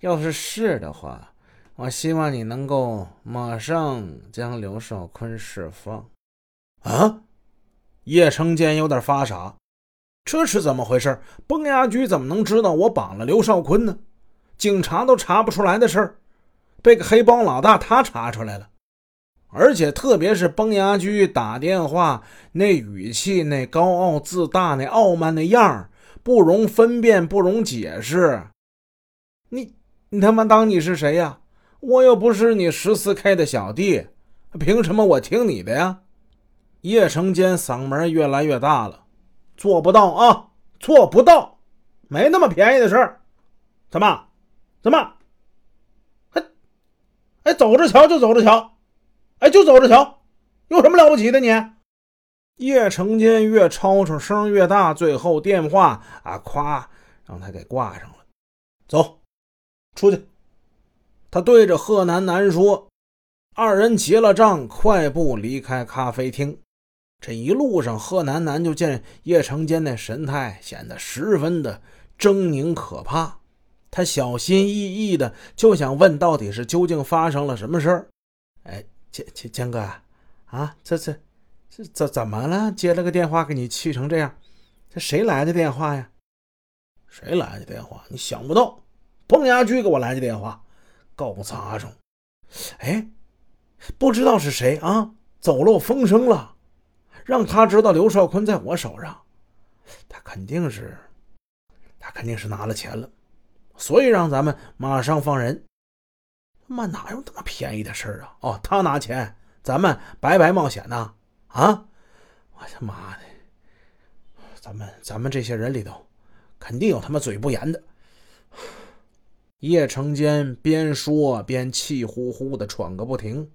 要是是的话，我希望你能够马上将刘少坤释放。啊！叶成坚有点发傻，这是怎么回事？崩牙驹怎么能知道我绑了刘少坤呢？警察都查不出来的事儿，被个黑帮老大他查出来了。而且特别是崩牙驹打电话那语气、那高傲自大、那傲慢的样儿，不容分辨，不容解释。你你他妈当你是谁呀？我又不是你十四 K 的小弟，凭什么我听你的呀？叶成坚嗓门越来越大了，做不到啊，做不到，没那么便宜的事儿。怎么？怎么？还哎，走着瞧就走着瞧。哎，就走着瞧，有什么了不起的你？叶成坚越吵吵，声越大，最后电话啊，咵，让他给挂上了。走，出去。他对着贺楠楠说：“二人结了账，快步离开咖啡厅。这一路上，贺楠楠就见叶成坚那神态显得十分的狰狞可怕。他小心翼翼的就想问，到底是究竟发生了什么事儿？哎。”坚坚坚哥，啊，这这这怎怎么了？接了个电话，给你气成这样，这谁来的电话呀？谁来的电话？你想不到，崩牙驹给我来的电话，够杂种。哎，不知道是谁啊？走漏风声了，让他知道刘少坤在我手上，他肯定是，他肯定是拿了钱了，所以让咱们马上放人。他妈哪有这么便宜的事儿啊？哦，他拿钱，咱们白白冒险呢？啊！我他妈的，咱们咱们这些人里头，肯定有他妈嘴不严的。叶成坚边说边气呼呼的喘个不停。